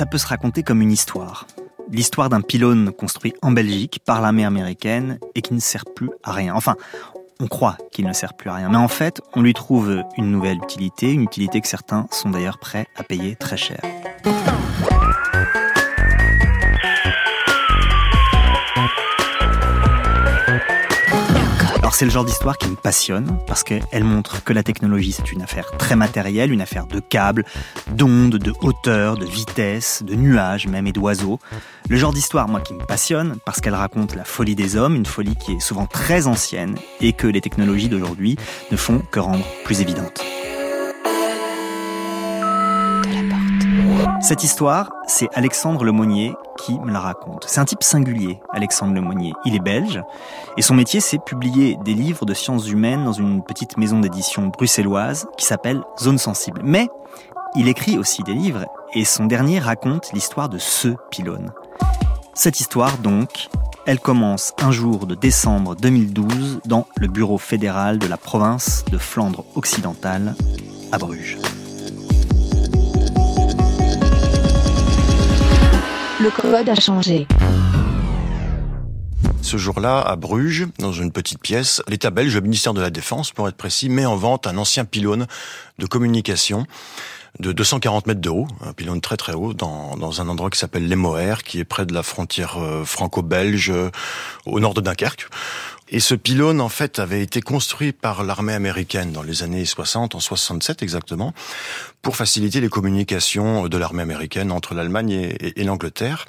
ça peut se raconter comme une histoire. L'histoire d'un pylône construit en Belgique par l'armée américaine et qui ne sert plus à rien. Enfin, on croit qu'il ne sert plus à rien. Mais en fait, on lui trouve une nouvelle utilité, une utilité que certains sont d'ailleurs prêts à payer très cher. C'est le genre d'histoire qui me passionne parce qu'elle montre que la technologie c'est une affaire très matérielle, une affaire de câbles, d'ondes, de hauteur, de vitesse, de nuages même et d'oiseaux. Le genre d'histoire moi qui me passionne parce qu'elle raconte la folie des hommes, une folie qui est souvent très ancienne et que les technologies d'aujourd'hui ne font que rendre plus évidente. Cette histoire, c'est Alexandre Lemonnier qui me la raconte. C'est un type singulier, Alexandre Lemonnier. Il est belge et son métier, c'est publier des livres de sciences humaines dans une petite maison d'édition bruxelloise qui s'appelle Zone Sensible. Mais il écrit aussi des livres et son dernier raconte l'histoire de ce pylône. Cette histoire, donc, elle commence un jour de décembre 2012 dans le bureau fédéral de la province de Flandre occidentale à Bruges. Le code a changé. Ce jour-là, à Bruges, dans une petite pièce, l'État belge, le ministère de la Défense, pour être précis, met en vente un ancien pylône de communication de 240 mètres de haut, un pylône très très haut, dans, un endroit qui s'appelle Les qui est près de la frontière euh, franco-belge, euh, au nord de Dunkerque. Et ce pylône, en fait, avait été construit par l'armée américaine dans les années 60, en 67 exactement, pour faciliter les communications de l'armée américaine entre l'Allemagne et, et l'Angleterre.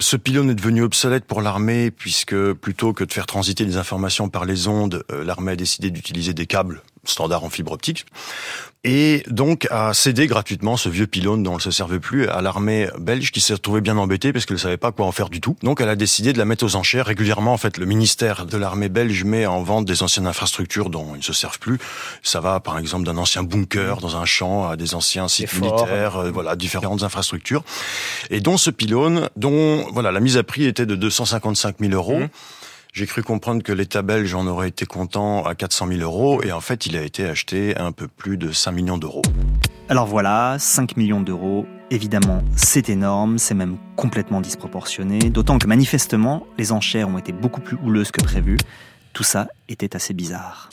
Ce pylône est devenu obsolète pour l'armée puisque plutôt que de faire transiter des informations par les ondes, euh, l'armée a décidé d'utiliser des câbles standard en fibre optique, et donc a cédé gratuitement ce vieux pylône dont elle se servait plus à l'armée belge qui s'est retrouvée bien embêtée parce qu'elle ne savait pas quoi en faire du tout. Donc elle a décidé de la mettre aux enchères régulièrement. En fait, le ministère de l'armée belge met en vente des anciennes infrastructures dont ils ne se servent plus. Ça va par exemple d'un ancien bunker dans un champ à des anciens sites militaires, euh, voilà, différentes infrastructures. Et dont ce pylône, dont voilà la mise à prix était de 255 000 euros. Mmh. J'ai cru comprendre que l'État belge en aurait été content à 400 000 euros et en fait il a été acheté à un peu plus de 5 millions d'euros. Alors voilà, 5 millions d'euros, évidemment c'est énorme, c'est même complètement disproportionné, d'autant que manifestement les enchères ont été beaucoup plus houleuses que prévu. Tout ça était assez bizarre.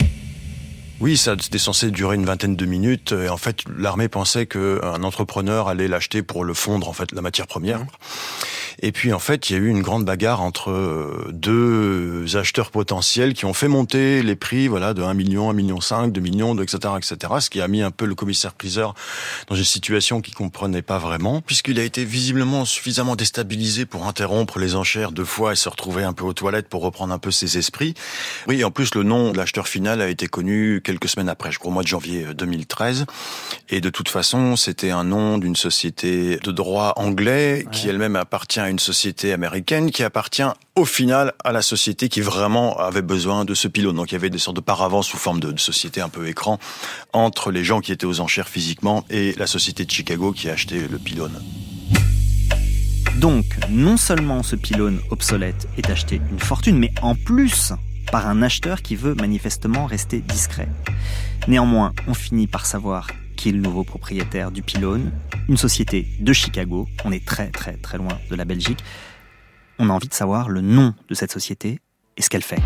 Oui, ça c'était censé durer une vingtaine de minutes. Et en fait, l'armée pensait qu'un entrepreneur allait l'acheter pour le fondre, en fait, la matière première. Et puis en fait, il y a eu une grande bagarre entre euh, deux acheteurs potentiels qui ont fait monter les prix, voilà, de 1 million, 1 million 5, 2 millions, etc., etc. Ce qui a mis un peu le commissaire-priseur dans une situation qu'il comprenait pas vraiment, puisqu'il a été visiblement suffisamment déstabilisé pour interrompre les enchères deux fois et se retrouver un peu aux toilettes pour reprendre un peu ses esprits. Oui, en plus, le nom de l'acheteur final a été connu quelques semaines après, je crois au mois de janvier 2013. Et de toute façon, c'était un nom d'une société de droit anglais qui elle-même appartient à une société américaine qui appartient au final à la société qui vraiment avait besoin de ce pylône. Donc il y avait des sortes de paravents sous forme de, société un peu écran entre les gens qui étaient aux enchères physiquement et la société de Chicago qui a acheté le pylône. Donc, non seulement ce pylône obsolète est acheté une fortune, mais en plus par un acheteur qui veut manifestement rester discret. Néanmoins, on finit par savoir qui est le nouveau propriétaire du pylône, une société de Chicago, on est très très très loin de la Belgique. On a envie de savoir le nom de cette société et ce qu'elle fait.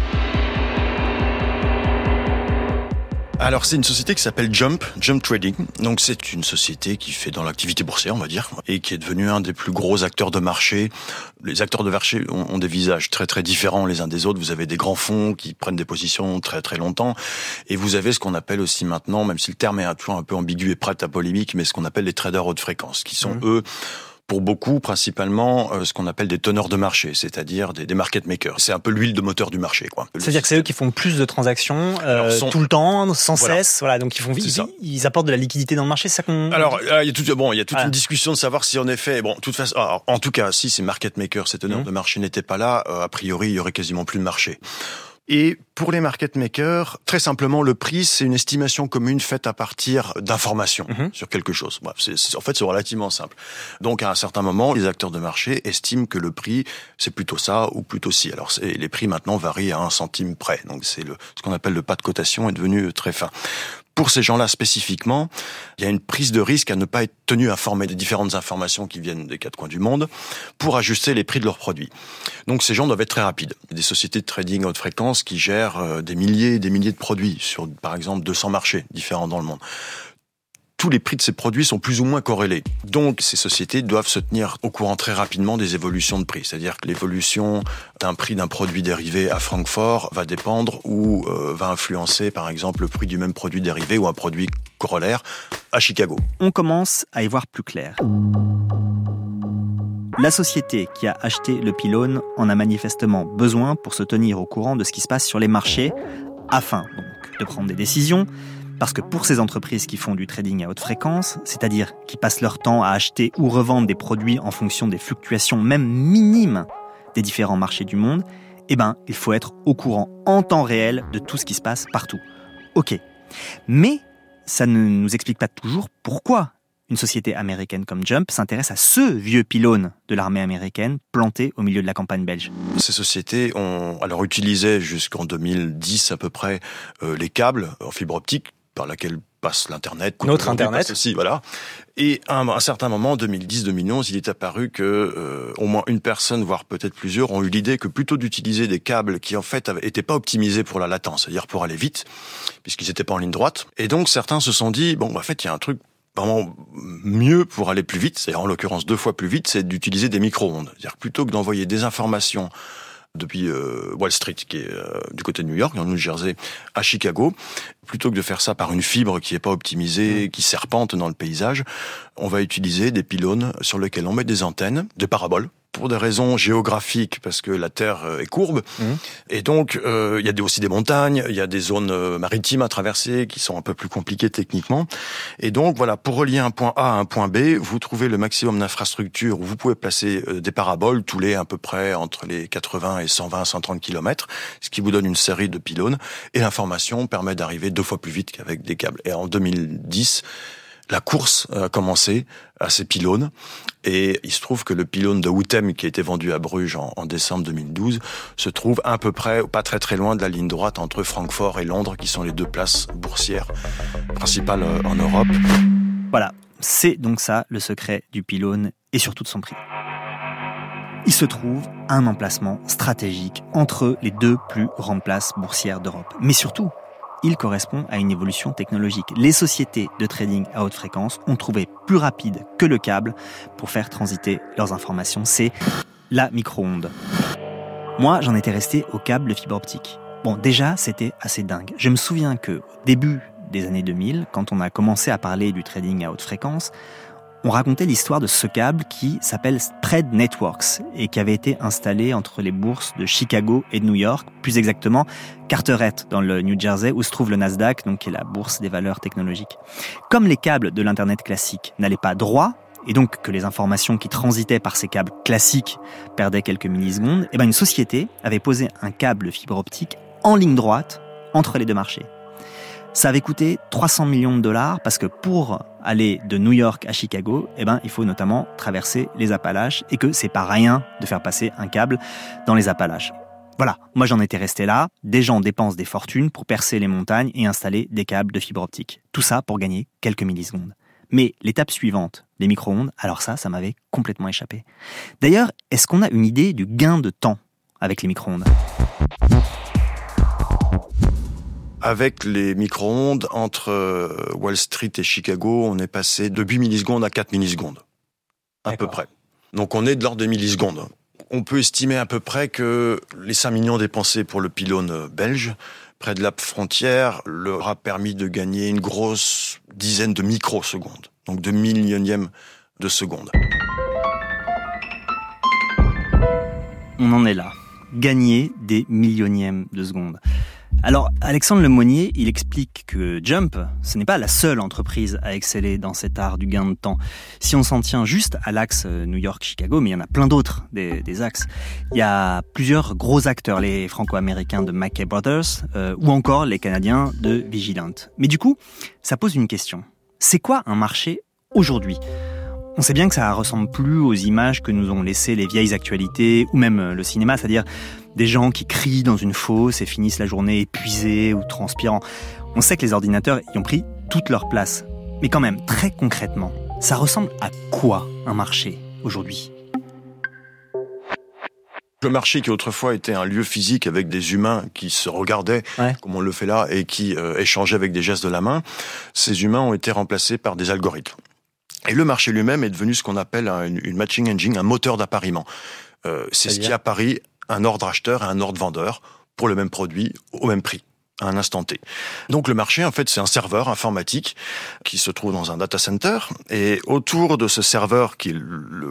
Alors c'est une société qui s'appelle Jump, Jump Trading. Donc c'est une société qui fait dans l'activité boursière, on va dire, et qui est devenue un des plus gros acteurs de marché. Les acteurs de marché ont, des visages très très différents les uns des autres. Vous avez des grands fonds qui prennent des positions très très longtemps, et vous avez ce qu'on appelle aussi maintenant, même si le terme est toujours un peu ambigu et prêt à polémique, mais ce qu'on appelle les traders haute fréquence, qui sont mmh. eux pour beaucoup principalement euh, ce qu'on appelle des teneurs de marché, c'est-à-dire des, des, market makers. C'est un peu l'huile de moteur du marché, quoi. C'est-à-dire que c'est eux qui font plus de transactions euh, tout le temps, sans cesse. Voilà, donc ils font ils, ils, apportent de la liquidité dans le marché, c'est ça qu'on. Alors il y a tout, bon, il y a toute une discussion de savoir si en effet, bon, toute façon, en tout cas, si ces market makers, ces teneurs mmh. de marché n'étaient pas là, euh, a priori, il y aurait quasiment plus de marché. Et pour les market makers, très simplement, le prix, c'est une estimation commune faite à partir d'informations mhm. sur quelque chose. c'est, en fait, c'est relativement simple. Donc, à un certain moment, les acteurs de marché estiment que le prix, c'est plutôt ça ou plutôt ci. Alors, les prix maintenant varient à un centime près. Donc, c'est ce qu'on appelle le pas de cotation est devenu très fin. Pour ces gens-là spécifiquement, il y a une prise de risque à ne pas être tenu informé des différentes informations qui viennent des quatre coins du monde pour ajuster les prix de leurs produits. Donc ces gens doivent être très rapides. Des sociétés de trading haute fréquence qui gèrent euh, des milliers et des milliers de produits sur, par exemple, 200 marchés différents dans le monde tous les prix de ces produits sont plus ou moins corrélés. Donc ces sociétés doivent se tenir au courant très rapidement des évolutions de prix. C'est-à-dire que l'évolution d'un prix d'un produit dérivé à Francfort va dépendre ou euh, va influencer par exemple le prix du même produit dérivé ou un produit corollaire à Chicago. On commence à y voir plus clair. La société qui a acheté le pylône en a manifestement besoin pour se tenir au courant de ce qui se passe sur les marchés, afin de prendre des décisions, parce que pour ces entreprises qui font du trading à haute fréquence, c'est-à-dire qui passent leur temps à acheter ou revendre des produits en fonction des fluctuations même minimes des différents marchés du monde, eh ben, il faut être au courant en temps réel de tout ce qui se passe partout. Ok. Mais ça ne nous explique pas toujours pourquoi une société américaine comme Jump s'intéresse à ce vieux pylône de l'armée américaine planté au milieu de la campagne belge. Ces sociétés ont alors utilisé jusqu'en 2010 à peu près euh, les câbles en fibre optique par laquelle passe l'Internet. Notre Internet. Aussi, voilà. Et à un, certain moment, en 2010-2011, il est apparu que euh, au moins une personne, voire peut-être plusieurs, ont eu l'idée que plutôt d'utiliser des câbles qui en fait n'étaient pas optimisés pour la latence, c'est-à-dire pour aller vite, puisqu'ils n'étaient pas en ligne droite. Et donc certains se sont dit, bon, en fait, il y a un truc vraiment mieux pour aller plus vite, c'est en l'occurrence deux fois plus vite, c'est d'utiliser des micro-ondes. C'est-à-dire plutôt que d'envoyer des informations depuis euh, Wall Street, qui est euh, du côté de New York, dans le New Jersey, à Chicago. Plutôt que de faire ça par une fibre qui n'est pas optimisée, mm. qui serpente dans le paysage, on va utiliser des pylônes sur lesquels on met des antennes, des paraboles, pour des raisons géographiques, parce que la Terre euh, est courbe, mmh. et donc euh, il y a aussi des montagnes, il y a des zones euh, maritimes à traverser qui sont un peu plus compliquées techniquement, et donc voilà, pour relier un point A à un point B, vous trouvez le maximum d'infrastructures où vous pouvez placer des paraboles tous les à peu près entre les 80 et 120, 130 km, ce qui vous donne une série de pylônes, et l'information permet d'arriver deux fois plus vite qu'avec des câbles. Et en 2010, la course a commencé à ces pylônes. Et il se trouve que le pylône de Woutem, qui a été vendu à Bruges en, décembre 2012, se trouve à peu près, pas très très loin de la ligne droite entre Francfort et Londres, qui sont les deux places boursières principales euh, en Europe. Voilà, c'est donc ça le secret du pylône et surtout de son prix. Il se trouve un emplacement stratégique entre les deux plus grandes places boursières d'Europe. Mais surtout, il correspond à une évolution technologique. Les sociétés de trading à haute fréquence ont trouvé plus rapide que le câble pour faire transiter leurs informations. C'est la micro-onde. Moi, j'en étais resté au câble fibre optique. Bon, déjà, c'était assez dingue. Je me souviens que, au début des années 2000, quand on a commencé à parler du trading à haute fréquence, on racontait l'histoire de ce câble qui s'appelle Spread Networks et qui avait été installé entre les bourses de Chicago et de New York, plus exactement Carteret dans le New Jersey où se trouve le Nasdaq, donc qui est la bourse des valeurs technologiques. Comme les câbles de l'internet classique n'allaient pas droit et donc que les informations qui transitaient par ces câbles classiques perdaient quelques millisecondes, et eh ben une société avait posé un câble fibre optique en ligne droite entre les deux marchés. Ça avait coûté 300 millions de dollars parce que pour aller de New York à Chicago, eh ben, il faut notamment traverser les Appalaches et que c'est pas rien de faire passer un câble dans les Appalaches. Voilà, moi j'en étais resté là. Des gens dépensent des fortunes pour percer les montagnes et installer des câbles de fibre optique. Tout ça pour gagner quelques millisecondes. Mais l'étape suivante, les micro-ondes, alors ça, ça m'avait complètement échappé. D'ailleurs, est-ce qu'on a une idée du gain de temps avec les micro-ondes? Avec les micro-ondes, entre euh, Wall Street et Chicago, on est passé de 8 millisecondes à 4 millisecondes. À peu près. Donc on est de l'ordre des millisecondes. On peut estimer à peu près que les 5 millions dépensés pour le pylône belge, près de la frontière, leur a permis de gagner une grosse dizaine de microsecondes. Donc de millionièmes de secondes. On en est là. Gagner des millionièmes de secondes. Alors, Alexandre Lemonnier, il explique que Jump, ce n'est pas la seule entreprise à exceller dans cet art du gain de temps. Si on s'en tient juste à l'axe euh, New York-Chicago, mais il y en a plein d'autres des, axes, il y a plusieurs gros acteurs, les franco-américains de Mackay Brothers euh, ou encore les Canadiens de Vigilant. Mais du coup, ça pose une question. C'est quoi un marché aujourd'hui? On sait bien que ça ressemble plus aux images que nous ont laissées les vieilles actualités ou même euh, le cinéma, c'est-à-dire des gens qui crient dans une fosse et finissent la journée épuisés ou transpirants. On sait que les ordinateurs y ont pris toute leur place. Mais quand même, très concrètement, ça ressemble à quoi un marché aujourd'hui? Le marché qui autrefois était un lieu physique avec des humains qui se regardaient, comme on le fait là, et qui euh, échangeaient avec des gestes de la main, ces humains ont été remplacés par des algorithmes. Et le marché lui-même est devenu ce qu'on appelle une, matching engine, un moteur d'appariement. Euh, c'est ce qui apparie un ordre acheteur et un ordre vendeur pour le même produit au même prix à un instant T. Donc le marché, en fait, c'est un serveur informatique qui se trouve dans un data center. Et autour de ce serveur, qui est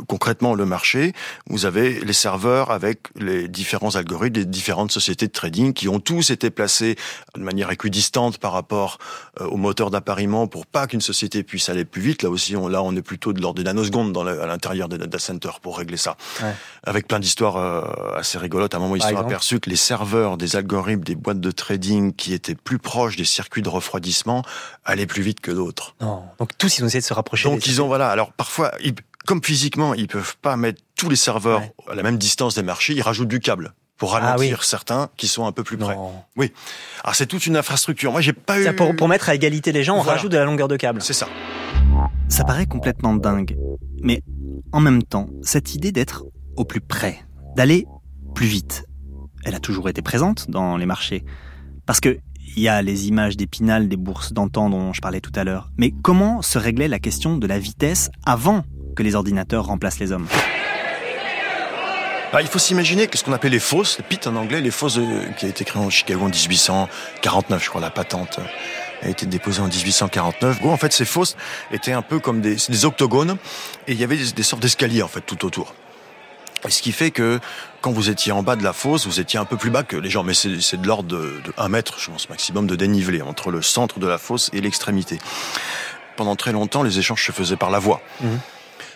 concrètement le marché, vous avez les serveurs avec les différents algorithmes des différentes sociétés de trading qui ont tous été placés de manière équidistante par rapport euh, au moteur d'appariement pour pas qu'une société puisse aller plus vite. Là aussi, on, là, on est plutôt de l'ordre des nanosecondes dans à l'intérieur des data centers pour régler ça. Ouais. Avec plein d'histoires euh, assez rigolotes. À un moment, ils se sont aperçus que les serveurs des algorithmes des boîtes de trading qui étaient plus proches des circuits de refroidissement allaient plus vite que d'autres. Donc tous ils ont essayé de se rapprocher. Donc ils ont voilà. Alors parfois, comme physiquement, ils peuvent pas mettre tous les serveurs à la même distance des marchés. Ils rajoutent du câble pour ah ralentir certains qui sont un peu plus près. Oui. Alors c'est toute une infrastructure. Moi j'ai pas eu. Pour, pour, mettre à égalité les gens, on rajoute de la longueur de câble. C'est ça. Ça paraît complètement dingue, mais en même temps, cette idée d'être au plus près, d'aller plus vite, elle a toujours été présente dans les marchés. Parce que il y a les images d'Épinal des bourses d'antan dont je parlais tout à l'heure. Mais comment se réglait la question de la vitesse avant que les ordinateurs remplacent les hommes? Ah, il faut s'imaginer que ce qu'on appelle les fosses, les pits en anglais, les fosses qui a été créé en Chicago en 1849, je crois, la patente a été déposée en 1849. Bon, en fait, ces fosses étaient un peu comme des, des octogones et il y avait des, des sortes d'escaliers en fait tout autour. Ce qui fait que quand vous étiez en bas de la fosse, vous étiez un peu plus bas que les gens, mais c'est de l'ordre de, de 1 mètre, je pense, maximum de dénivelé entre le centre de la fosse et l'extrémité. Pendant très longtemps, les échanges se faisaient par la voie. Mhm.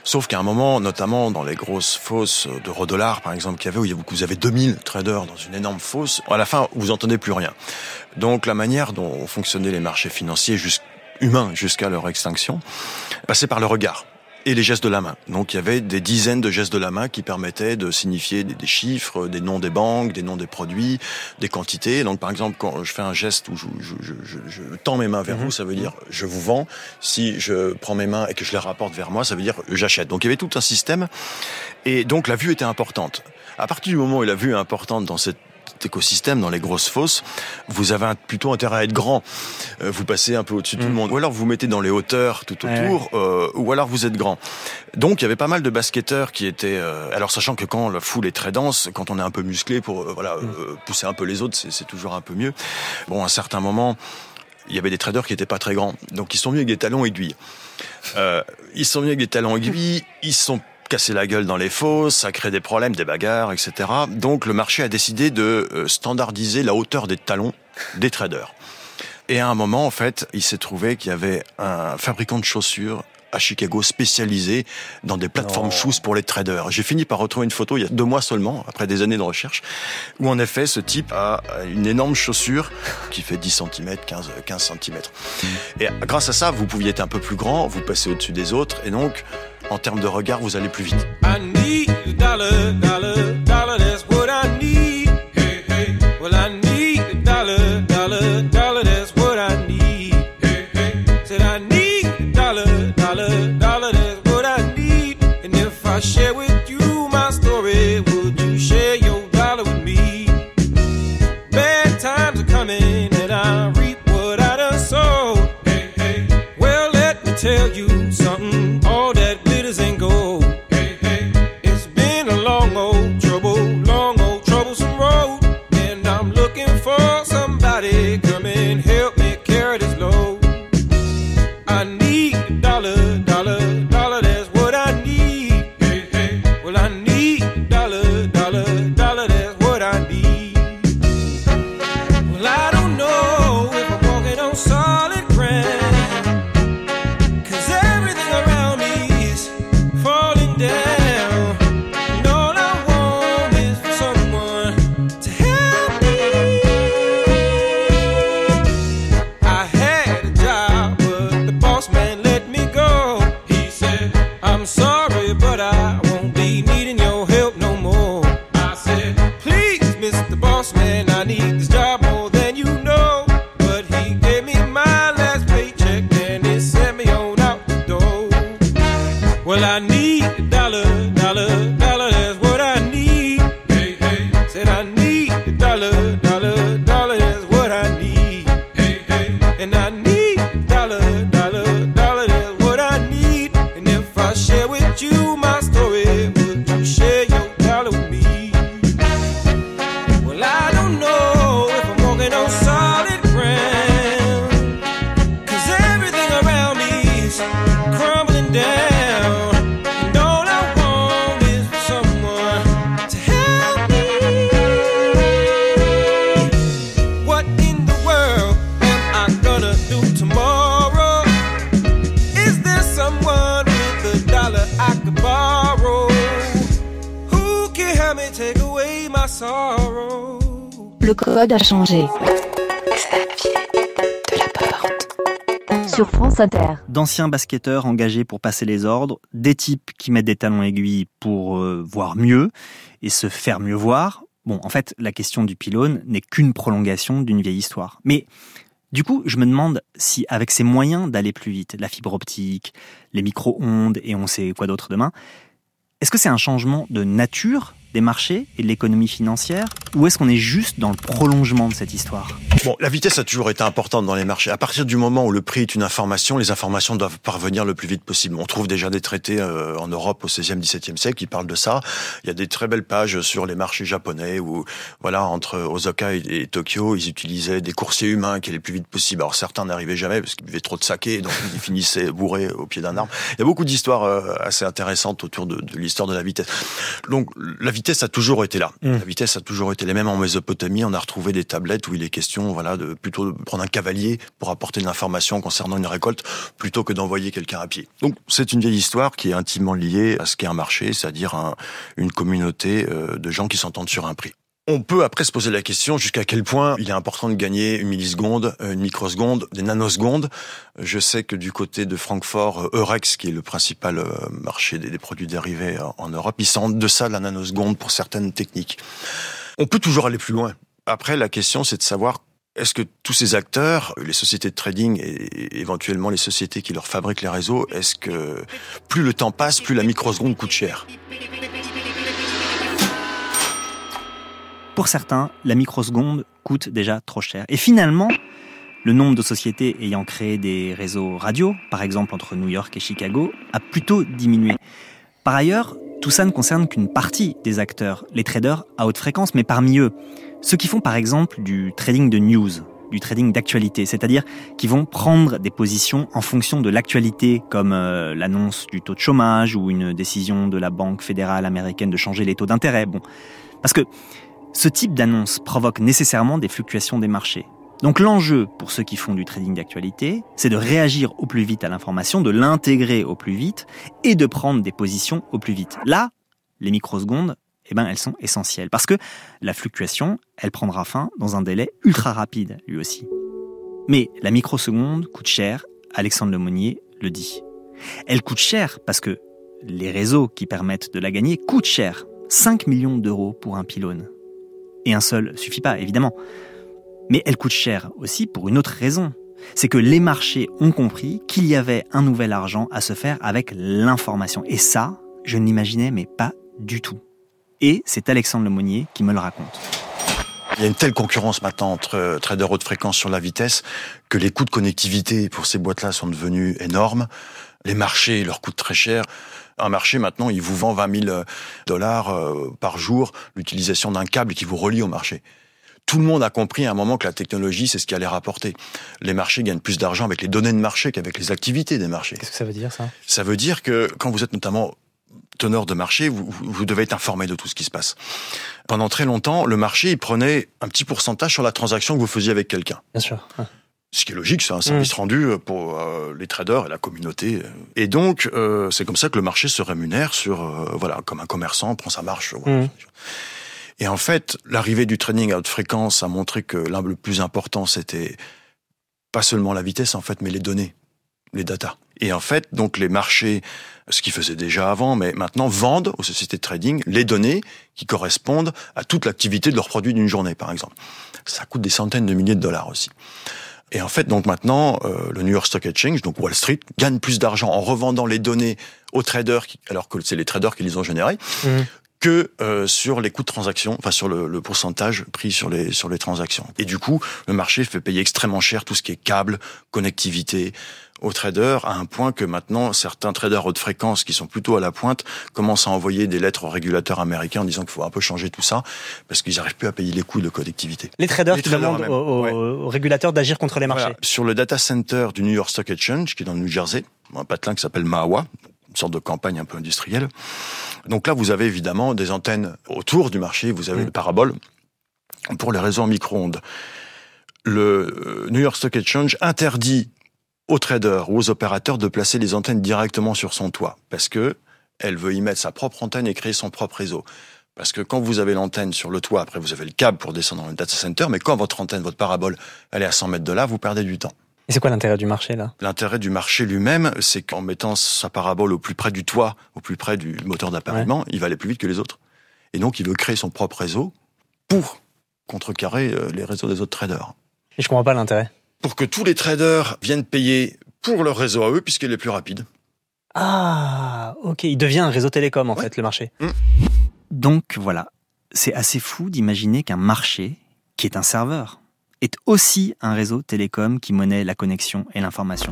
Sauf qu'à un moment, notamment dans les grosses fosses de Rodolard, par exemple, qu'il y avait, où vous avez 2000 traders dans une énorme fosse, à la fin, vous entendez plus rien. Donc la manière dont fonctionnaient les marchés financiers humains jusqu'à leur extinction, passait par le regard et les gestes de la main. Donc il y avait des dizaines de gestes de la main qui permettaient de signifier des, chiffres, des noms des banques, des noms des produits, des quantités. Donc par exemple, quand je fais un geste où je, je, je, je tends mes mains vers vous, mhm. ça veut dire je vous vends. Si je prends mes mains et que je les rapporte vers moi, ça veut dire j'achète. Donc il y avait tout un système. Et donc la vue était importante. À partir du moment où la vue est importante dans cette écosystème, dans les grosses fosses, vous avez plutôt intérêt à être grand. Euh, vous passez un peu au-dessus de tout le mm. monde. Ou alors vous mettez dans les hauteurs tout autour, euh, ou alors vous êtes grand. Donc il y avait pas mal de basketteurs qui étaient... Euh, alors sachant que quand la foule est très dense, quand on est un peu musclé pour voilà mm. pousser un peu les autres, c'est toujours un peu mieux. Bon, à un certain moment, il y avait des traders qui étaient pas très grands. Donc ils sont venus avec des talons aiguilles. ils sont venus avec des talons aiguilles, ils sont casser la gueule dans les fosses, ça crée des problèmes, des bagarres, etc. Donc le marché a décidé de euh, standardiser la hauteur des talons des traders. Et à un moment, en fait, il s'est trouvé qu'il y avait un fabricant de chaussures à Chicago spécialisé dans des plateformes shoes pour les traders. J'ai fini par retrouver une photo il y a deux mois seulement, après des années de recherche, où en effet ce type a une énorme chaussure qui fait 10 cm, 15, 15 cm. Et grâce à ça, vous pouviez être un peu plus grand, vous passez au-dessus des autres, et donc en termes de regard, vous allez plus vite. A changé. Xavier de la porte. Sur France Inter. D'anciens basketteurs engagés pour passer les ordres, des types qui mettent des talons aiguilles pour euh, voir mieux et se faire mieux voir. Bon, en fait, la question du pylône n'est qu'une prolongation d'une vieille histoire. Mais du coup, je me demande si, avec ces moyens d'aller plus vite, la fibre optique, les micro-ondes et on sait quoi d'autre demain, est-ce que c'est un changement de nature des marchés et de l'économie financière ou est-ce qu'on est juste dans le prolongement de cette histoire? Bon, la vitesse a toujours été importante dans les marchés. À partir du moment où le prix est une information, les informations doivent parvenir le plus vite possible. On trouve déjà des traités euh, en Europe au 16e, 17e siècle qui parlent de ça. Il y a des très belles pages sur les marchés japonais où, voilà, entre Osaka et, Tokyo, ils utilisaient des coursiers humains qui allaient le plus vite possible. Alors certains n'arrivaient jamais parce qu'ils buvaient trop de saké, donc ils finissaient bourrés au pied d'un arbre. Il y a beaucoup d'histoires euh, assez intéressantes autour de, de l'histoire de la vitesse. Donc la vitesse a toujours été là. Mm. La vitesse a toujours été là. Même en Mésopotamie, on a retrouvé des tablettes où il est question, voilà, de plutôt de prendre un cavalier pour apporter de l'information concernant une récolte plutôt que d'envoyer quelqu'un à pied. Donc c'est une vieille histoire qui est intimement liée à ce qu'est un marché, c'est-à-dire un- une communauté euh, de gens qui s'entendent sur un prix. On peut après se poser la question jusqu'à quel point il est important de gagner une milliseconde, euh, une microseconde, des nanosecondes. Je sais que du côté de Francfort, euh, Eurex, qui est le principal euh, marché des, produits dérivés en, en Europe, ils sont en deçà de la nanoseconde pour certaines techniques. On peut toujours aller plus loin. Après, la question, c'est de savoir est-ce que tous ces acteurs, les sociétés de trading et éventuellement les sociétés qui leur fabriquent les réseaux, est-ce que plus le temps passe, plus la microseconde coûte cher? Pour certains, la microseconde coûte déjà trop cher. Et finalement, le nombre de sociétés ayant créé des réseaux radio, par exemple entre New York et Chicago, a plutôt diminué. Par ailleurs, tout ça ne concerne qu'une partie des acteurs, les traders à haute fréquence, mais parmi eux, ceux qui font par exemple du trading de news, du trading d'actualité, c'est-à-dire qui vont prendre des positions en fonction de l'actualité, comme euh, l'annonce du taux de chômage ou une décision de la Banque fédérale américaine de changer les taux d'intérêt. Bon, parce que ce type d'annonce provoque nécessairement des fluctuations des marchés. Donc l'enjeu pour ceux qui font du trading d'actualité, c'est de réagir au plus vite à l'information, de l'intégrer au plus vite et de prendre des positions au plus vite. Là, les microsecondes, eh ben, elles sont essentielles parce que la fluctuation, elle prendra fin dans un délai ultra rapide, lui aussi. Mais la microseconde coûte cher, Alexandre Lemonnier le dit. Elle coûte cher parce que les réseaux qui permettent de la gagner coûtent cher. 5 millions d'euros pour un pylône. Et un seul suffit pas, évidemment. Mais elle coûte cher aussi pour une autre raison. C'est que les marchés ont compris qu'il y avait un nouvel argent à se faire avec l'information. Et ça, je ne l'imaginais mais pas du tout. Et c'est Alexandre Lemonnier qui me le raconte. Il y a une telle concurrence maintenant entre traders haute fréquence sur la vitesse que les coûts de connectivité pour ces boîtes-là sont devenus énormes. Les marchés leur coûtent très cher. Un marché maintenant, il vous vend 20 000 dollars euh, par jour l'utilisation d'un câble qui vous relie au marché. Tout le monde a compris à un moment que la technologie, c'est ce qui allait rapporter. Les marchés gagnent plus d'argent avec les données de marché qu'avec les activités des marchés. Qu'est-ce que ça veut dire ça? Ça veut dire que quand vous êtes notamment teneur de marché, vous, vous devez être informé de tout ce qui se passe. Pendant très longtemps, le marché, il prenait un petit pourcentage sur la transaction que vous faisiez avec quelqu'un. Bien sûr. Ce qui est logique, c'est un service mmh. rendu pour euh, les traders et la communauté. Et donc, euh, c'est comme ça que le marché se rémunère sur, euh, voilà, comme un commerçant prend sa marche. Voilà. Mmh. Et en fait, l'arrivée du trading à haute fréquence a montré que l'un le plus important, c'était pas seulement la vitesse, en fait, mais les données, les datas. Et en fait, donc les marchés, ce qu'ils faisaient déjà avant, mais maintenant vendent aux sociétés de trading les données qui correspondent à toute l'activité de leurs produits d'une journée, par exemple. Ça coûte des centaines de milliers de dollars aussi. Et en fait, donc maintenant, euh, le New York Stock Exchange, donc Wall Street, gagne plus d'argent en revendant les données aux traders, alors que c'est les traders qui les ont générés, mmh. que euh, sur les coûts de transaction, enfin sur le, le, pourcentage pris sur les sur les transactions. Et du coup, le marché fait payer extrêmement cher tout ce qui est câble, connectivité, aux traders à un point que maintenant certains traders haute fréquence qui sont plutôt à la pointe commencent à envoyer des lettres aux régulateurs américains en disant qu'il faut un peu changer tout ça parce qu'ils n'arrivent plus à payer les coûts de connectivité. Les traders qui demandent aux, régulateurs d'agir contre les marchés. Sur le data center du New York Stock Exchange qui est dans le New Jersey, un patelin qui s'appelle Mahawa, une sorte de campagne un peu industrielle. Donc là, vous avez évidemment des antennes autour du marché, vous avez mm. le parabole pour les réseaux en micro-ondes. Le New York Stock Exchange interdit aux traders ou aux opérateurs de placer les antennes directement sur son toit, parce que elle veut y mettre sa propre antenne et créer son propre réseau. Parce que quand vous avez l'antenne sur le toit, après vous avez le câble pour descendre dans le data center, mais quand votre antenne, votre parabole, elle est à 100 mètres de là, vous perdez du temps. Et c'est quoi l'intérêt du marché là? L'intérêt du marché lui-même, c'est qu'en mettant sa parabole au plus près du toit, au plus près du moteur d'appareillement, il va aller plus vite que les autres. Et donc il veut créer son propre réseau pour contrecarrer euh, les réseaux des autres traders. Et je comprends pas l'intérêt pour que tous les traders viennent payer pour leur réseau à eux, puisqu'il est plus rapide. Ah, ok, il devient un réseau télécom en fait, le marché. Mm. Donc voilà, c'est assez fou d'imaginer qu'un marché, qui est un serveur, est aussi un réseau télécom qui monnaie la connexion et l'information.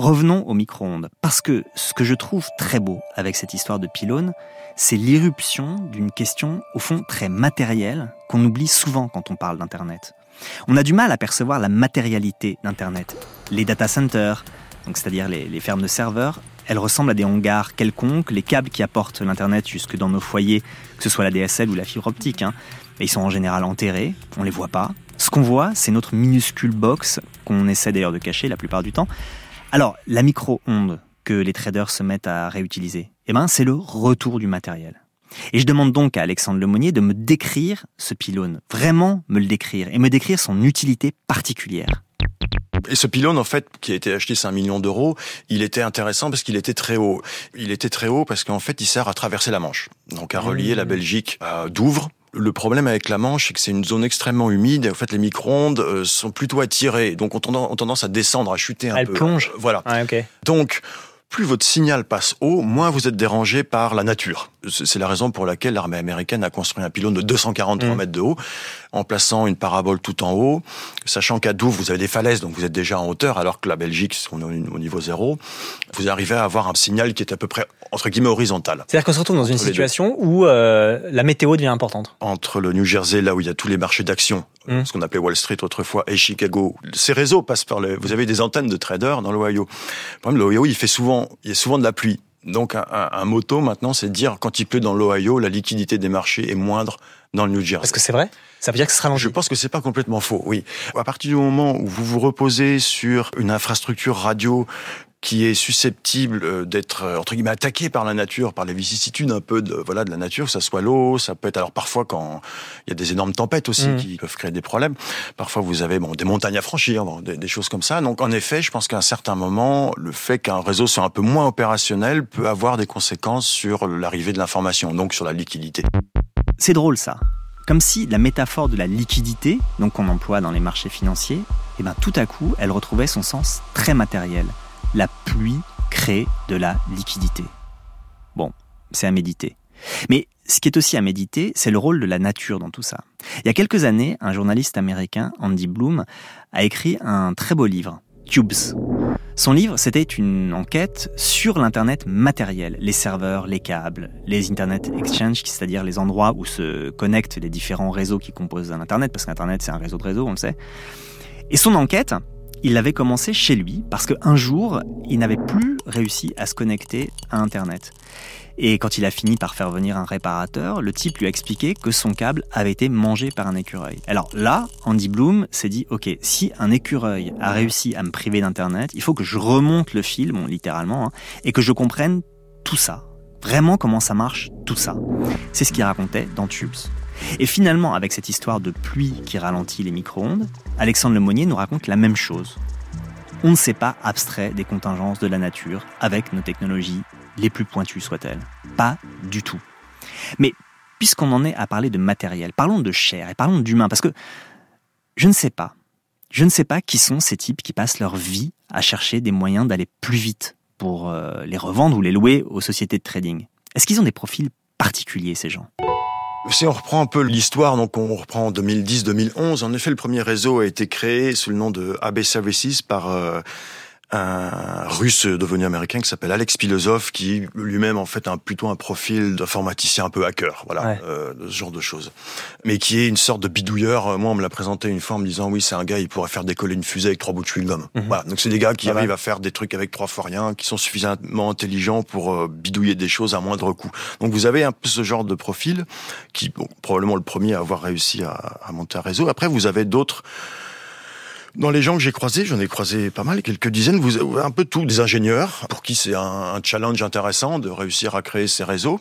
Revenons au micro-ondes, parce que ce que je trouve très beau avec cette histoire de pylône, c'est l'irruption d'une question au fond très matérielle qu'on oublie souvent quand on parle d'Internet. On a du mal à percevoir la matérialité d'Internet. Les data centers, c'est-à-dire les, fermes de serveurs, elles ressemblent à des hangars quelconques, les câbles qui apportent l'Internet jusque dans nos foyers, que ce soit la DSL ou la fibre optique. Hein. ils sont en général enterrés, on les voit pas. Ce qu'on voit, c'est notre minuscule box, qu'on essaie d'ailleurs de cacher la plupart du temps, alors, la micro-onde que les traders se mettent à réutiliser, eh ben, c'est le retour du matériel. Et je demande donc à Alexandre Lemonnier de me décrire ce pylône, vraiment me le décrire, et me décrire son utilité particulière. Et ce pylône, en fait, qui a été acheté 5 millions d'euros, il était intéressant parce qu'il était très haut. Il était très haut parce qu'en fait, il sert à traverser la Manche. Donc, à relier la mmh. Belgique à Douvres, le problème avec la Manche, c'est que c'est une zone extrêmement humide. Et en fait, les micro-ondes euh, sont plutôt attirées, donc ont tendance à descendre, à chuter un peu. Elle plonge. Voilà. Donc, plus votre signal passe haut, moins vous êtes dérangé par la nature. C'est la raison pour laquelle l'armée américaine a construit un pylône de 243 mm. mètres de haut, en plaçant une parabole tout en haut, sachant qu'à Douvres, vous avez des falaises, donc vous êtes déjà en hauteur, alors que la Belgique, on est au niveau zéro. Vous arrivez à avoir un signal qui est à peu près, entre guillemets, horizontal. C'est-à-dire qu'on se retrouve dans une situation où euh, la météo devient importante. Entre le New Jersey, là où il y a tous les marchés d'actions, mm. ce qu'on appelait Wall Street autrefois, et Chicago, ces réseaux passent par les... Vous avez des antennes de traders dans l'Ohio. Le problème, l'Ohio, il fait souvent, il y a souvent de la pluie. Donc un, un, moto maintenant, c'est de dire quand il pleut dans l'Ohio, la liquidité des marchés est moindre dans le New Jersey. Est-ce que c'est vrai? Ça veut dire que ce sera Je pense que c'est pas complètement faux. Oui. À partir du moment où vous vous reposez sur une infrastructure radio qui est susceptible euh, d'être euh, entre guillemets attaqué par la nature, par les vicissitudes un peu de voilà de la nature, que ça soit l'eau, ça peut être alors parfois quand il y a des énormes tempêtes aussi mmh. qui peuvent créer des problèmes. Parfois vous avez bon des montagnes à franchir, des, des, choses comme ça. Donc en effet, je pense qu'à un certain moment, le fait qu'un réseau soit un peu moins opérationnel peut avoir des conséquences sur l'arrivée de l'information, donc sur la liquidité. C'est drôle ça. Comme si la métaphore de la liquidité, donc qu'on emploie dans les marchés financiers, eh ben tout à coup, elle retrouvait son sens très matériel la pluie crée de la liquidité. Bon, c'est à méditer. Mais ce qui est aussi à méditer, c'est le rôle de la nature dans tout ça. Il y a quelques années, un journaliste américain, Andy Bloom, a écrit un très beau livre, Tubes. Son livre, c'était une enquête sur l'Internet matériel, les serveurs, les câbles, les Internet Exchange, c'est-à-dire les endroits où se connectent les différents réseaux qui composent un Internet, parce qu'Internet, c'est un réseau de réseaux, on le sait. Et son enquête, il l'avait commencé chez lui parce qu'un jour, il n'avait plus réussi à se connecter à Internet. Et quand il a fini par faire venir un réparateur, le type lui a expliqué que son câble avait été mangé par un écureuil. Alors là, Andy Bloom s'est dit, ok, si un écureuil a réussi à me priver d'Internet, il faut que je remonte le fil, bon, littéralement, hein, et que je comprenne tout ça. Vraiment comment ça marche, tout ça. C'est ce qu'il racontait dans Tubes. Et finalement, avec cette histoire de pluie qui ralentit les micro-ondes, Alexandre Lemonnier nous raconte la même chose. On ne s'est pas abstrait des contingences de la nature avec nos technologies les plus pointues soient-elles. Pas du tout. Mais puisqu'on en est à parler de matériel, parlons de chair et parlons d'humain, parce que je ne sais pas, je ne sais pas qui sont ces types qui passent leur vie à chercher des moyens d'aller plus vite pour euh, les revendre ou les louer aux sociétés de trading. Est-ce qu'ils ont des profils particuliers, ces gens? Si on reprend un peu l'histoire, donc on reprend en 2010-2011, en effet, le premier réseau a été créé sous le nom de AB Services par euh, un russe devenu américain qui s'appelle Alex Pilosov, qui lui-même en fait a plutôt un profil d'informaticien un peu hacker, voilà, euh, ce genre de choses. Mais qui est une sorte de bidouilleur. Moi, on me l'a présenté une fois en me disant oui, c'est un gars, il pourrait faire décoller une fusée avec trois bouts de chewing-gum. Mhm. Voilà, donc c'est des gars qui arrivent à faire des trucs avec trois fois rien, qui sont suffisamment intelligents pour euh, bidouiller des choses à moindre coût. Donc vous avez un peu ce genre de profil, qui bon, probablement le premier à avoir réussi à, à monter un réseau. Après, vous avez d'autres dans les gens que j'ai croisés, j'en ai croisé pas mal, quelques dizaines, vous avez un peu tout, des ingénieurs, pour qui c'est un, challenge intéressant de réussir à créer ces réseaux.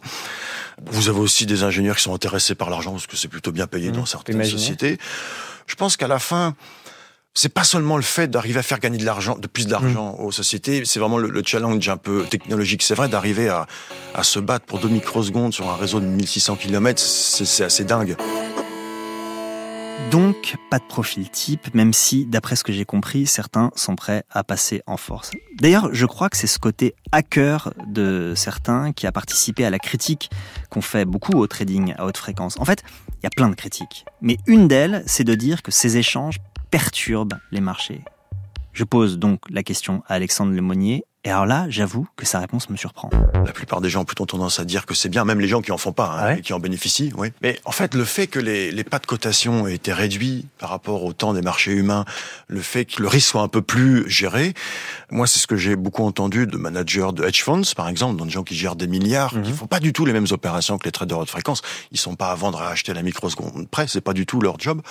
Vous avez aussi des ingénieurs qui sont intéressés par l'argent, parce que c'est plutôt bien payé mmh, dans certaines sociétés. Je pense qu'à la fin, c'est pas seulement le fait d'arriver à faire gagner de l'argent, de plus d'argent mmh. aux sociétés, c'est vraiment le, challenge un peu technologique. C'est vrai d'arriver à, à se battre pour deux microsecondes sur un réseau de 1600 km, c'est assez dingue. Donc, pas de profil type, même si, d'après ce que j'ai compris, certains sont prêts à passer en force. D'ailleurs, je crois que c'est ce côté hacker de certains qui a participé à la critique qu'on fait beaucoup au trading à haute fréquence. En fait, il y a plein de critiques. Mais une d'elles, c'est de dire que ces échanges perturbent les marchés. Je pose donc la question à Alexandre Lemonnier et alors là, j'avoue que sa réponse me surprend. La plupart des gens ont plutôt tendance à dire que c'est bien, même les gens qui en font pas hein, ah et qui en bénéficient. Oui. Mais en fait, le fait que les, les pas de cotation aient été réduits par rapport au temps des marchés humains, le fait que le risque soit un peu plus géré, moi, c'est ce que j'ai beaucoup entendu de managers de hedge funds, par exemple, dans des gens qui gèrent des milliards, qui mhm. font pas du tout les mêmes opérations que les traders haute fréquence. Ils sont pas à vendre à acheter la microseconde près, c'est pas du tout leur job.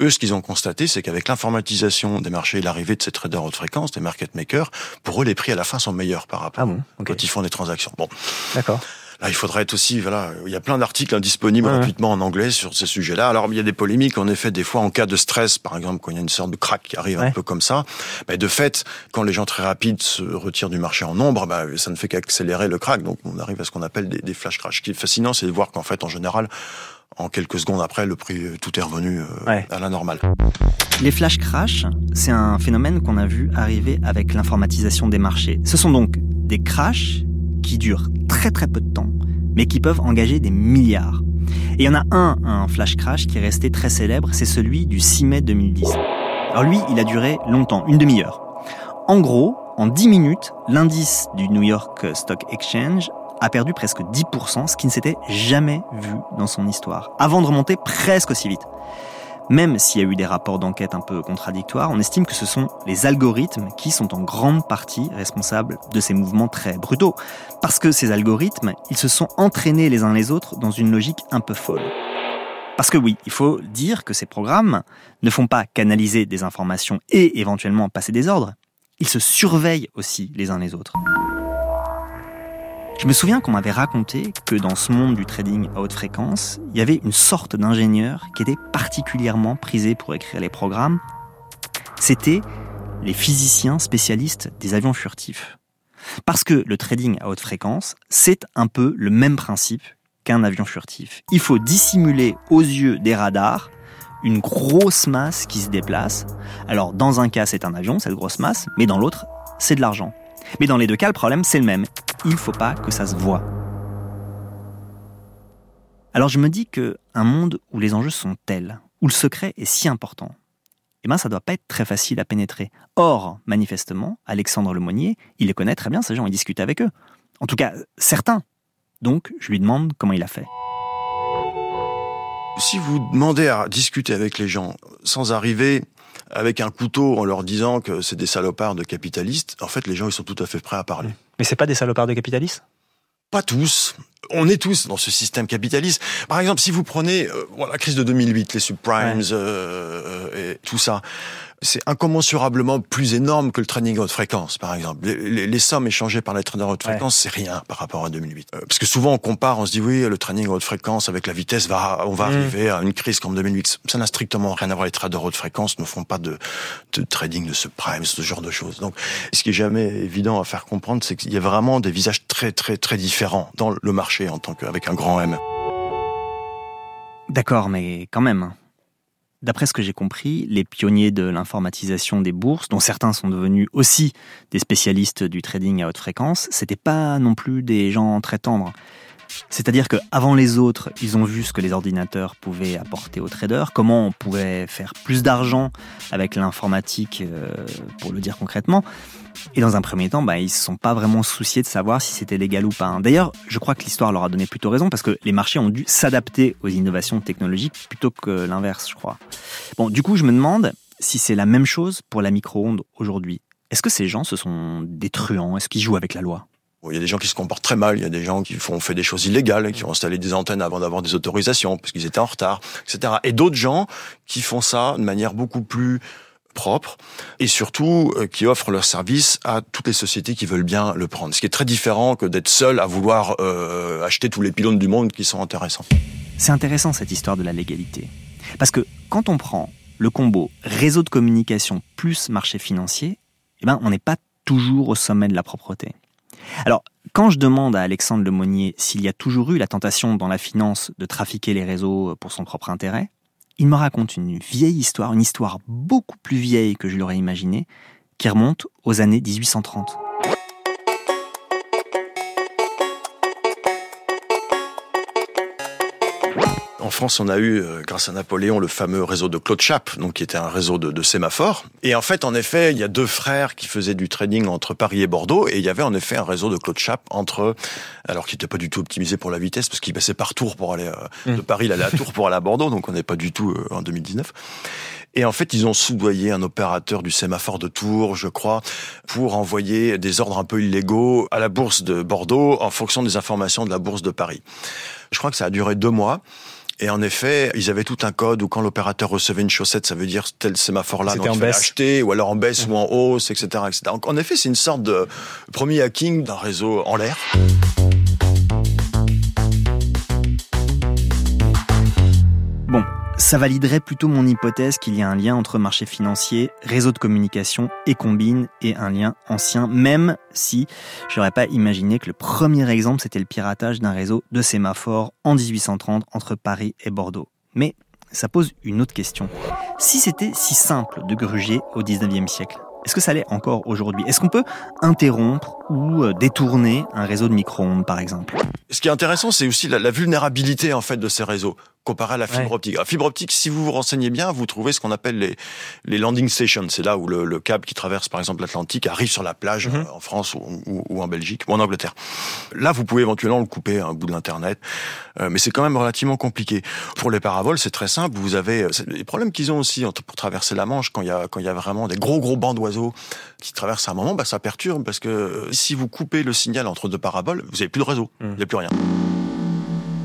Eux, ce qu'ils ont constaté, c'est qu'avec l'informatisation des marchés et l'arrivée de ces traders haute fréquence, des market makers, pour eux, les prix à la fin sont meilleurs par rapport ah quand ils font des transactions. Bon. D'accord. Là, il faudrait être aussi, voilà, il y a plein d'articles disponibles gratuitement en anglais sur ces sujets-là. Alors, il y a des polémiques, en effet, des fois, en cas de stress, par exemple, quand il y a une sorte de crack qui arrive un peu comme ça, mais de fait, quand les gens très rapides se retirent du marché en nombre, bah, ça ne fait qu'accélérer le crack. Donc, on arrive à ce qu'on appelle des, des flash crash. Ce qui est fascinant, c'est de voir qu'en fait, en général, en quelques secondes après, le prix, tout est revenu euh, à la normale. Les flash crash, c'est un phénomène qu'on a vu arriver avec l'informatisation des marchés. Ce sont donc des crashs qui durent très très peu de temps, mais qui peuvent engager des milliards. Et il y en a un, un flash crash qui est resté très célèbre, c'est celui du 6 mai 2010. Alors lui, il a duré longtemps, une demi-heure. En gros, en 10 minutes, l'indice du New York Stock Exchange a perdu presque 10%, ce qui ne s'était jamais vu dans son histoire, avant de remonter presque aussi vite. Même s'il y a eu des rapports d'enquête un peu contradictoires, on estime que ce sont les algorithmes qui sont en grande partie responsables de ces mouvements très brutaux. Parce que ces algorithmes, ils se sont entraînés les uns les autres dans une logique un peu folle. Parce que oui, il faut dire que ces programmes ne font pas canaliser des informations et éventuellement passer des ordres, ils se surveillent aussi les uns les autres. Je me souviens qu'on m'avait raconté que dans ce monde du trading à haute fréquence, il y avait une sorte d'ingénieur qui était particulièrement prisé pour écrire les programmes. C'était les physiciens spécialistes des avions furtifs. Parce que le trading à haute fréquence, c'est un peu le même principe qu'un avion furtif. Il faut dissimuler aux yeux des radars une grosse masse qui se déplace. Alors dans un cas c'est un avion, cette grosse masse, mais dans l'autre c'est de l'argent. Mais dans les deux cas, le problème, c'est le même. Il ne faut pas que ça se voit. Alors je me dis que un monde où les enjeux sont tels, où le secret est si important, eh ben ça doit pas être très facile à pénétrer. Or, manifestement, Alexandre Lemonnier, il les connaît très bien ces gens, il discute avec eux. En tout cas, certains. Donc, je lui demande comment il a fait. Si vous demandez à discuter avec les gens sans arriver avec un couteau en leur disant que c'est des salopards de capitalistes, en fait, les gens, ils sont tout à fait prêts à parler. Mais c'est pas des salopards de capitalistes? Pas tous. On est tous dans ce système capitaliste. Par exemple, si vous prenez euh, la crise de 2008, les subprimes euh, euh, et tout ça, c'est incommensurablement plus énorme que le trading haute fréquence, par exemple. Les, sommes échangées par les traders haute fréquence, c'est rien par rapport à 2008. Euh, parce que souvent on compare, on se dit oui, le trading haute fréquence avec la vitesse va, on va mm. arriver à une crise comme 2008. Ça n'a strictement rien à voir. Les traders haute fréquence ne font pas de, de trading de subprime, ce genre de choses. Donc, ce qui est jamais évident à faire comprendre, c'est qu'il y a vraiment des visages très très très très différent dans le marché en tant qu'avec un grand M. D'accord, mais quand même. D'après ce que j'ai compris, les pionniers de l'informatisation des bourses, dont certains sont devenus aussi des spécialistes du trading à haute fréquence, c'était pas non plus des gens très tendres. C'est-à-dire qu'avant les autres, ils ont vu ce que les ordinateurs pouvaient apporter aux traders, comment on pouvait faire plus d'argent avec l'informatique, euh, pour le dire concrètement. Et dans un premier temps, bah, ils ne se sont pas vraiment souciés de savoir si c'était légal ou pas. D'ailleurs, je crois que l'histoire leur a donné plutôt raison parce que les marchés ont dû s'adapter aux innovations technologiques plutôt que l'inverse, je crois. Bon, du coup, je me demande si c'est la même chose pour la micro-onde aujourd'hui. Est-ce que ces gens, ce sont des truands Est-ce qu'ils jouent avec la loi? Il y a des gens qui se comportent très mal, il y a des gens qui font fait des choses illégales, qui ont installé des antennes avant d'avoir des autorisations parce qu'ils étaient en retard, etc. Et d'autres gens qui font ça de manière beaucoup plus propre et surtout euh, qui offrent leur service à toutes les sociétés qui veulent bien le prendre. Ce qui est très différent que d'être seul à vouloir euh, acheter tous les pylônes du monde qui sont intéressants. C'est intéressant cette histoire de la légalité. Parce que quand on prend le combo réseau de communication plus marché financier, eh ben, on n'est pas toujours au sommet de la propreté. Alors, quand je demande à Alexandre Lemonnier s'il y a toujours eu la tentation dans la finance de trafiquer les réseaux pour son propre intérêt, il me raconte une vieille histoire, une histoire beaucoup plus vieille que je l'aurais imaginé, qui remonte aux années 1830. En France, on a eu, euh, grâce à Napoléon, le fameux réseau de Claude Chappe, donc qui était un réseau de, de, sémaphores. Et en fait, en effet, il y a deux frères qui faisaient du trading entre Paris et Bordeaux, et il y avait en effet un réseau de Claude Chappe entre, alors qui n'était pas du tout optimisé pour la vitesse, parce qu'il passait par Tours pour aller euh, mmh. de Paris, il allait à Tours pour aller à Bordeaux, donc on n'est pas du tout euh, en 2019. Et en fait, ils ont soudoyé un opérateur du sémaphore de Tours, je crois, pour envoyer des ordres un peu illégaux à la bourse de Bordeaux en fonction des informations de la bourse de Paris. Je crois que ça a duré deux mois. Et en effet, ils avaient tout un code où quand l'opérateur recevait une chaussette, ça veut dire tel sémaphore-là, donc il fallait acheter, ou alors en baisse ou en hausse, etc., etc. Donc en effet, c'est une sorte de premier hacking d'un réseau en l'air. Ça validerait plutôt mon hypothèse qu'il y a un lien entre marché financier, réseau de communication et combine, et un lien ancien, même si j'aurais pas imaginé que le premier exemple c'était le piratage d'un réseau de sémaphores en 1830 entre Paris et Bordeaux. Mais ça pose une autre question. Si c'était si simple de gruger au 19e siècle, est-ce que ça l'est encore aujourd'hui? Est-ce qu'on peut interrompre ou euh, détourner un réseau de micro-ondes, par exemple? Ce qui est intéressant, c'est aussi la, la, vulnérabilité en fait de ces réseaux comparé à la fibre optique. La fibre optique, si vous vous renseignez bien, vous trouvez ce qu'on appelle les, les landing stations. C'est là où le, le, câble qui traverse par exemple l'Atlantique arrive sur la plage mhm. euh, en France ou, ou, ou, en Belgique ou en Angleterre. Là, vous pouvez éventuellement le couper à un bout de l'internet, euh, mais c'est quand même relativement compliqué. Pour les paraboles, c'est très simple. Vous avez euh, les problèmes qu'ils ont aussi pour traverser la Manche quand il y a quand il y a vraiment des gros gros bancs d'oiseaux qui traversent à un moment, bah, ça perturbe parce que si vous coupez le signal entre deux paraboles, vous avez plus de réseau, il n'y a plus rien.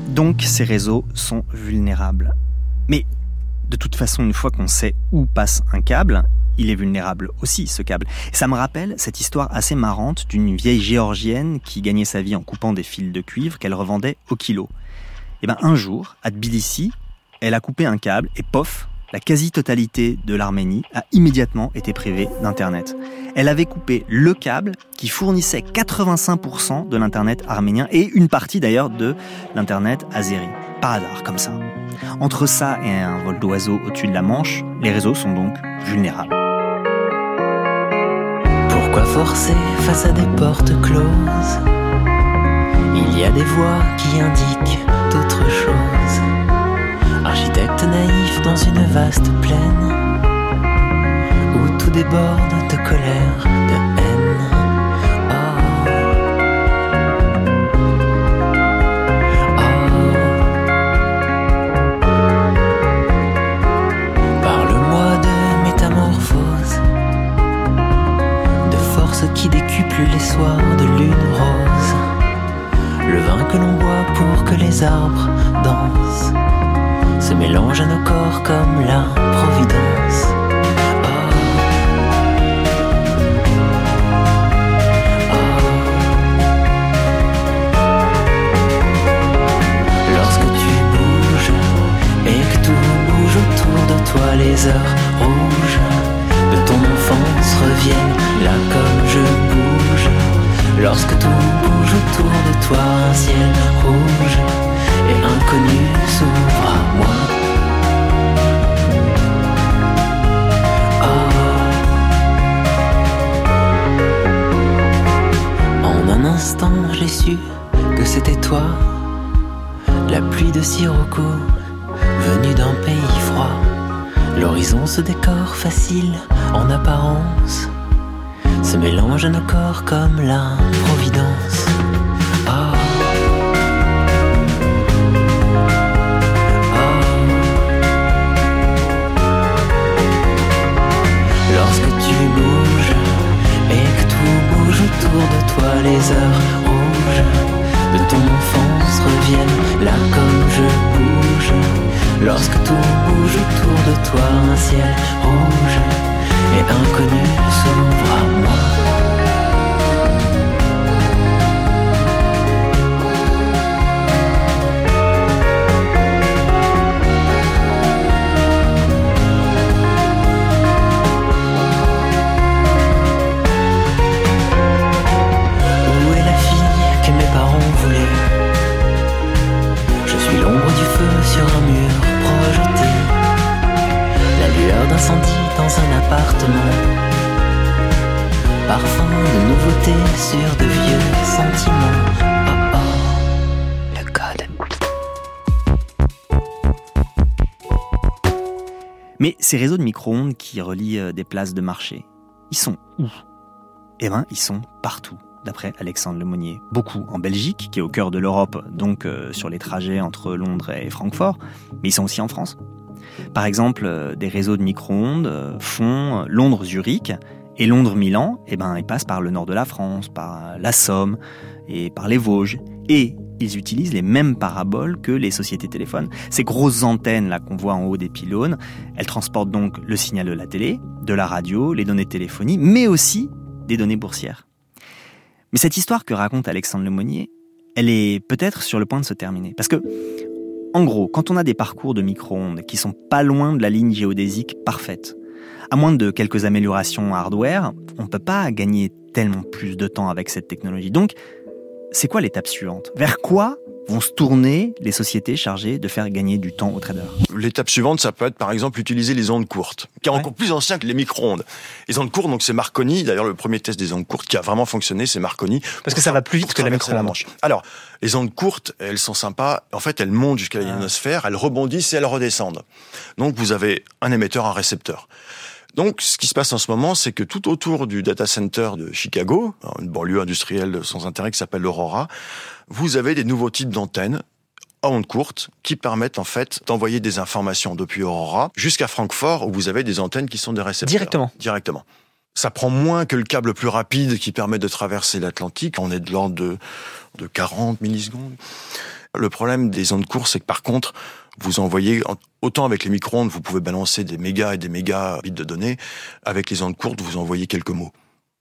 Donc ces réseaux sont vulnérables. Mais de toute façon, une fois qu'on sait où passe un câble, il est vulnérable aussi, ce câble. ça me rappelle cette histoire assez marrante d'une vieille géorgienne qui gagnait sa vie en coupant des fils de cuivre qu'elle revendait au kilo. Et eh ben un jour, à Tbilissi, elle a coupé un câble et pof, la quasi-totalité de l'Arménie a immédiatement été privée d'Internet. Elle avait coupé le câble qui fournissait 85% de l'Internet arménien et une partie d'ailleurs de l'Internet azéri. Par hasard, comme ça. Entre ça et un vol d'oiseau au-dessus de la Manche, les réseaux sont donc vulnérables. Pourquoi forcer face à des portes closes? Il y a des voix qui indiquent d'autres choses architecte naïf dans une vaste plaine où tout déborde de colère, de haine. Oh. Oh. Parle-moi de métamorphose, de force qui décuple les soirs de lune rose, le vin que l'on boit pour que les arbres dansent se mélange à nos corps comme la providence. Lorsque tu bouges et que tout bouge autour de toi, les heures rouges de ton enfance reviennent là comme je bouge. Lorsque tout bouge autour de toi, un ciel rouge et inconnu s'ouvre à moi. Oh. En un instant, j'ai su que c'était toi, la pluie de sirocco venue d'un pays froid. L'horizon se décore facile en apparence se mélange à nos corps comme la providence. Oh. Les heures rouges de ton enfance reviennent là comme je bouge. Lorsque tout bouge autour de toi, un ciel rouge et inconnu s'ouvre à moi. Mais ces réseaux de micro-ondes qui relient euh, des places de marché, ils sont où? Eh ben, ils sont partout, d'après Alexandre Lemonnier. Beaucoup en Belgique, qui est au cœur de l'Europe, donc euh, sur les trajets entre Londres et Francfort, mais ils sont aussi en France. Par exemple, euh, des réseaux de micro-ondes font Londres-Zurich et Londres-Milan, eh ben, ils passent par le nord de la France, par la Somme et par les Vosges. Et ils utilisent les mêmes paraboles que les sociétés téléphones. Ces grosses antennes là qu'on voit en haut des pylônes, elles transportent donc le signal de la télé, de la radio, les données de téléphonie, mais aussi des données boursières. Mais cette histoire que raconte Alexandre Lemonnier, elle est peut-être sur le point de se terminer. Parce que, en gros, quand on a des parcours de micro-ondes qui sont pas loin de la ligne géodésique parfaite, à moins de quelques améliorations hardware, on ne peut pas gagner tellement plus de temps avec cette technologie. C'est quoi l'étape suivante? Vers quoi vont se tourner les sociétés chargées de faire gagner du temps aux traders? L'étape suivante, ça peut être par exemple utiliser les ondes courtes, qui est Ouais. encore plus ancien que les micro-ondes. Les ondes courtes, donc c'est Marconi. D'ailleurs, le premier test des ondes courtes qui a vraiment fonctionné, c'est Marconi. Parce que ça va plus vite que la traverser micro-onde. Manche. Alors, les ondes courtes, elles sont sympas. En fait, elles montent jusqu'à la Ah. ionosphère, elles rebondissent et elles redescendent. Donc, vous avez un émetteur, un récepteur. Donc, ce qui se passe en ce moment, c'est que tout autour du data center de Chicago, une banlieue industrielle sans intérêt qui s'appelle l'Aurora, vous avez des nouveaux types d'antennes à ondes courtes qui permettent en fait d'envoyer des informations depuis Aurora jusqu'à Francfort où vous avez des antennes qui sont des récepteurs. Directement. Directement. Ça prend moins que le câble plus rapide qui permet de traverser l'Atlantique. On est de l'ordre de, de 40 millisecondes. Le problème des ondes courtes, c'est que par contre, vous envoyez, autant avec les micro-ondes, vous pouvez balancer des mégas et des mégas bits de données. Avec les ondes courtes, vous envoyez quelques mots.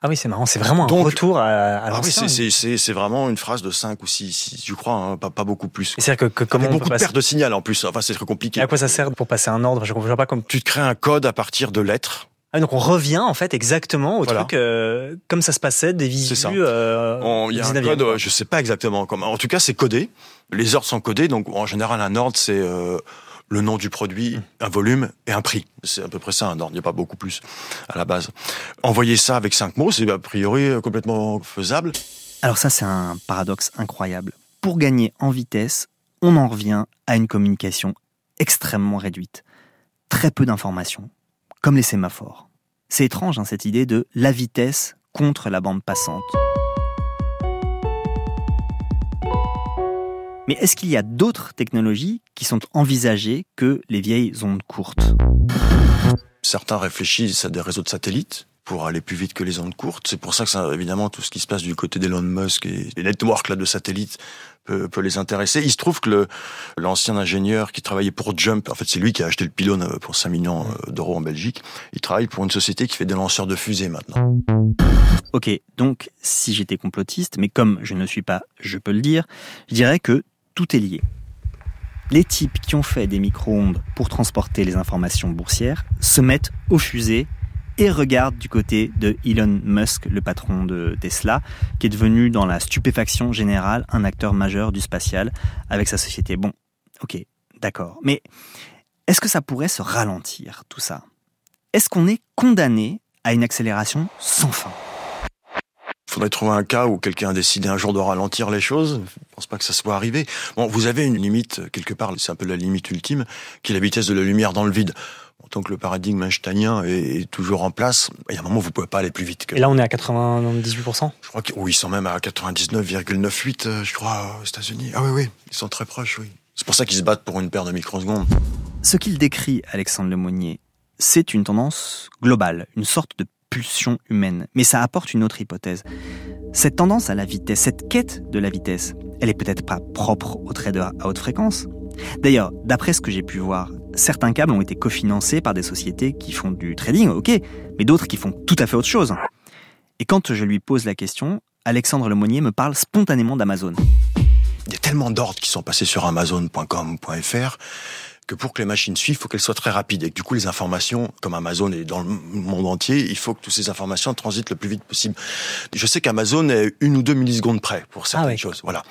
Ah oui, c'est marrant, c'est vraiment un Donc- retour à, à Ah oui, c'est- vraiment une phrase de 5 ou 6, je crois, hein, pas, pas beaucoup plus. C'est-à-dire que, que comment on beaucoup peut de passer... pertes de signal en plus. Enfin, c'est très Et compliqué. à quoi ça sert pour passer un ordre? Je ne vois pas comme. Tu te crées un code à partir de lettres. Ah, donc on revient en fait exactement au Voilà. truc euh, comme ça se passait des visus. ça. euh, On- Il y a un 19e, code, euh, je sais pas exactement comment. En tout cas, c'est codé. Les ordres sont codés. Donc, en général, un ordre, c'est euh, le nom du produit, un volume et un prix. C'est à peu près ça, un ordre. Il n'y a pas beaucoup plus à la base. Envoyer ça avec cinq mots, c'est a priori euh, complètement faisable. Alors ça, c'est un paradoxe incroyable. Pour gagner en vitesse, on en revient à une communication extrêmement réduite. Très peu d'informations, comme les sémaphores. C'est étrange, hein, cette idée de la vitesse contre la bande passante. Mais est-ce qu'il y a d'autres technologies qui sont envisagées que les vieilles ondes courtes? Certains réfléchissent à des réseaux de satellites pour aller plus vite que les ondes courtes. C'est pour ça que évidemment tout ce qui se passe du côté d'Elon Musk et les networks là de satellites peut, peut les intéresser. Il se trouve que l'ancien ingénieur qui travaillait pour Jump, en fait c'est lui qui a acheté le pylône euh, pour 5 millions euh, d'euros en Belgique. Il travaille pour une société qui fait des lanceurs de fusées maintenant. Ok, donc si j'étais complotiste, mais comme je ne suis pas, je peux le dire, je dirais que tout est lié. Les types qui ont fait des micro-ondes pour transporter les informations boursières se mettent aux fusées et regarde du côté de Elon Musk, le patron de Tesla, qui est devenu dans la stupéfaction générale un acteur majeur du spatial avec sa société. Bon, ok, d'accord. Mais est-ce que ça pourrait se ralentir, tout ça? Est-ce qu'on est condamné à une accélération sans fin? Faudrait trouver un cas où quelqu'un a décidé un jour de ralentir les choses. Je pense pas que ça soit arrivé. Bon, vous avez une limite, quelque part, c'est un peu la limite ultime, qui est la vitesse de la lumière dans le vide. Tant que le paradigme einsteinien est toujours en place, il y a un moment où vous pouvez pas aller plus vite. Que... Et là, on est à 98% Je crois qu'ils sont même à 99,98, euh, je crois, aux États-Unis. Ah oui, oui, ils sont très proches, oui. C'est pour ça qu'ils se battent pour une paire de microsecondes. Ce qu'il décrit, Alexandre Lemonnier, c'est une tendance globale, une sorte de pulsion humaine. Mais ça apporte une autre hypothèse. Cette tendance à la vitesse, cette quête de la vitesse, elle est peut-être pas propre aux traders à haute fréquence. D'ailleurs, d'après ce que j'ai pu voir, certains câbles ont été cofinancés par des sociétés qui font du trading, ok, mais d'autres qui font tout à fait autre chose. Et quand je lui pose la question, Alexandre Lemonnier me parle spontanément d'Amazon. Il y a tellement d'ordres qui sont passés sur Amazon.com.fr que pour que les machines suivent, il faut qu'elles soient très rapides. Et que du coup, les informations, comme Amazon est dans le monde entier, il faut que toutes ces informations transitent le plus vite possible. Je sais qu'Amazon est une ou deux millisecondes près pour certaines ah choses. Voilà.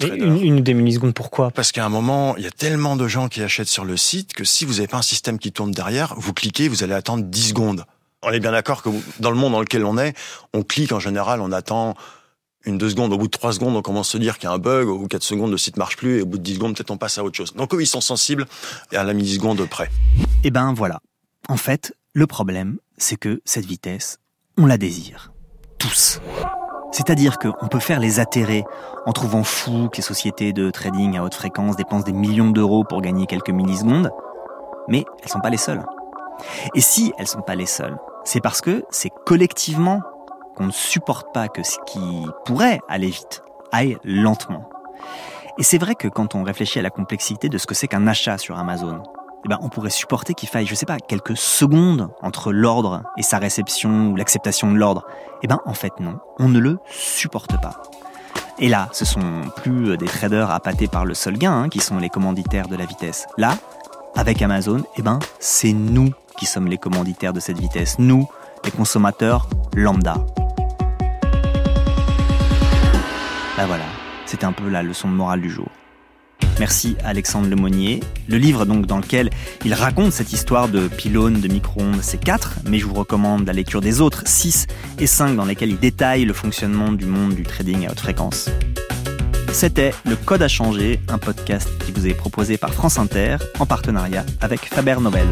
une, ou deux millisecondes, pourquoi? Parce qu'à un moment, il y a tellement de gens qui achètent sur le site que si vous n'avez pas un système qui tourne derrière, vous cliquez, vous allez attendre 10 secondes. On est bien d'accord que dans le monde dans lequel on est, on clique en général, on attend une deux secondes, au bout de trois secondes, on commence à se dire qu'il y a un bug, au bout de quatre secondes, le site marche plus, et au bout de dix secondes, peut-être on passe à autre chose. Donc eux, ils sont sensibles à la milliseconde près. Eh ben voilà. En fait, le problème, c'est que cette vitesse, on la désire. Tous. C'est-à-dire qu'on peut faire les atterrer en trouvant fou que les sociétés de trading à haute fréquence dépensent des millions d'euros pour gagner quelques millisecondes, mais elles sont pas les seules. Et si elles sont pas les seules, c'est parce que c'est collectivement qu'on ne supporte pas que ce qui pourrait aller vite aille lentement. Et c'est vrai que quand on réfléchit à la complexité de ce que c'est qu'un achat sur Amazon, eh ben, on pourrait supporter qu'il faille, je sais pas, quelques secondes entre l'ordre et sa réception ou l'acceptation de l'ordre. Eh ben, en fait, non. On ne le supporte pas. Et là, ce sont plus des traders appâtés par le seul gain hein, qui sont les commanditaires de la vitesse. Là, avec Amazon, eh ben, c'est nous qui sommes les commanditaires de cette vitesse. Nous, les consommateurs lambda. Bah voilà, c'était un peu la leçon de morale du jour. Merci Alexandre Lemonnier. Le livre donc dans lequel il raconte cette histoire de pylône de micro-ondes, c'est 4, mais je vous recommande la lecture des autres 6 et 5 dans lesquels il détaille le fonctionnement du monde du trading à haute fréquence. C'était Le Code à changer, un podcast qui vous est proposé par France Inter en partenariat avec Faber Novel.